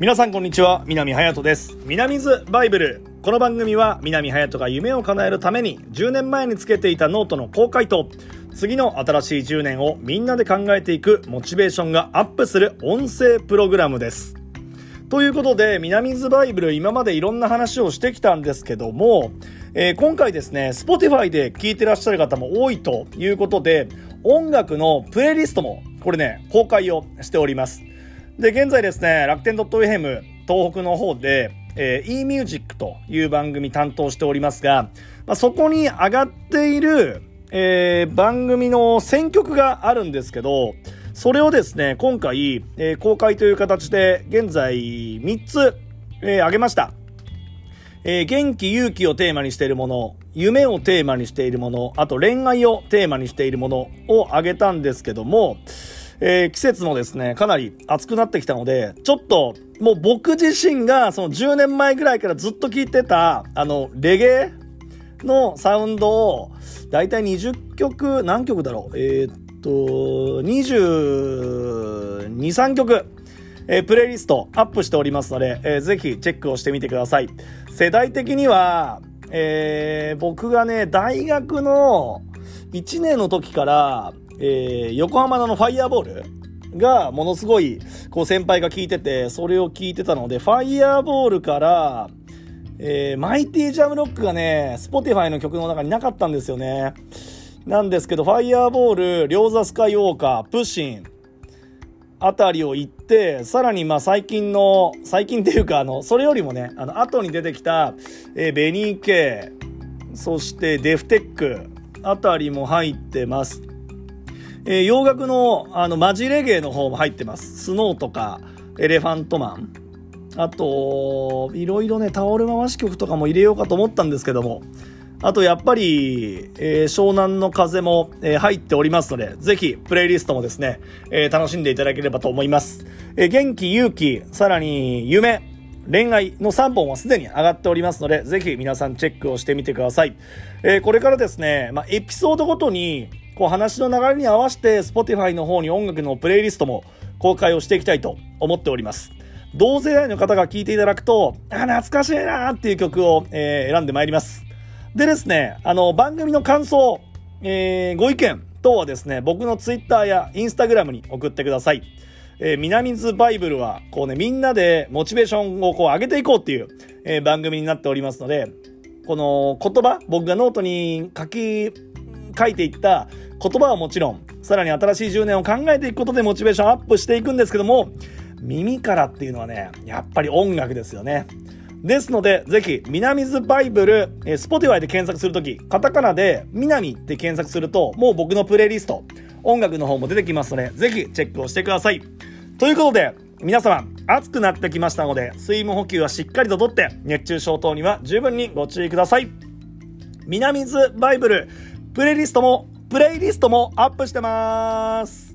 皆さんこんにちは南隼人です。南 's Bible。この番組は南隼人が夢を叶えるために10年前につけていたノートの公開と次の新しい10年をみんなで考えていくモチベーションがアップする音声プログラムです。ということで、南 's Bible 今までいろんな話をしてきたんですけども、えー、今回ですね、Spotify で聴いてらっしゃる方も多いということで、音楽のプレイリストも、これね、公開をしております。で、現在ですね、楽天 .fm 東北の方で、えー、eMusic という番組担当しておりますが、まあ、そこに上がっている、えー、番組の選曲があるんですけど、それをですね、今回、えー、公開という形で、現在3つ、えー、挙げました。えー、元気、勇気をテーマにしているもの、夢をテーマにしているもの、あと恋愛をテーマにしているものを挙げたんですけども、えー、季節もですね、かなり暑くなってきたので、ちょっと、もう僕自身がその10年前ぐらいからずっと聴いてた、あの、レゲエのサウンドを、だいたい20曲、何曲だろう？えー、と、22、3曲、えー、プレイリストアップしておりますので、えー、ぜひチェックをしてみてください。世代的には、えー、僕がね、大学の1年の時から、えー、横浜の FIRE BALL がものすごい、こう先輩が聞いてて、それを聞いてたので、 FIRE BALL から、えー、 MIGHTY JAM ROCK がね、 Spotify の曲の中になかったんですよね。なんですけど、 FIRE BALL、 RYO the SKYWALKER、 PUSHIM、あたりを行って、さらにまあ最近の、最近っていうか、あの、それよりもね、あの、後に出てきた、えー、ベニーケそしてデフテックあたりも入ってます。えー、洋楽の、あの、マジレゲエの方も入ってます。スノーとか、エレファントマン。あと、いろいろね、タオル回し曲とかも入れようかと思ったんですけども、あとやっぱり、えー、湘南の風も、えー、入っておりますので、ぜひプレイリストもですね、えー、楽しんでいただければと思います。え元気、勇気、さらに夢、恋愛の3本はすでに上がっておりますので、ぜひ皆さんチェックをしてみてください。えこれからですね、まあ、エピソードごとに、こう話の流れに合わせて Spotify の方に音楽のプレイリストも公開をしていきたいと思っております。同世代の方が聴いていただくと、あ、懐かしいなーっていう曲を、え選んでまいります。でですね、あの、番組の感想、えー、ご意見等はですね、僕のツイッターやインスタグラムに送ってください。えー、南 's Bible は、こうね、みんなでモチベーションをこう上げていこうっていう、えー、番組になっておりますので、この言葉、僕がノートに書き、書いていった言葉はもちろん、さらに新しい10年を考えていくことでモチベーションアップしていくんですけども、耳からっていうのはね、やっぱり音楽ですよね。ですので、ぜひ、南 's Bible、えー、 Spotify で検索するとき、カタカナで、南って検索すると、もう僕のプレイリスト、音楽の方も出てきますので、ぜひチェックをしてください。ということで、皆様、暑くなってきましたので、水分補給はしっかりととって、熱中症等には十分にご注意ください。南ズバイブル、プレイリストも、プレイリストもアップしてます。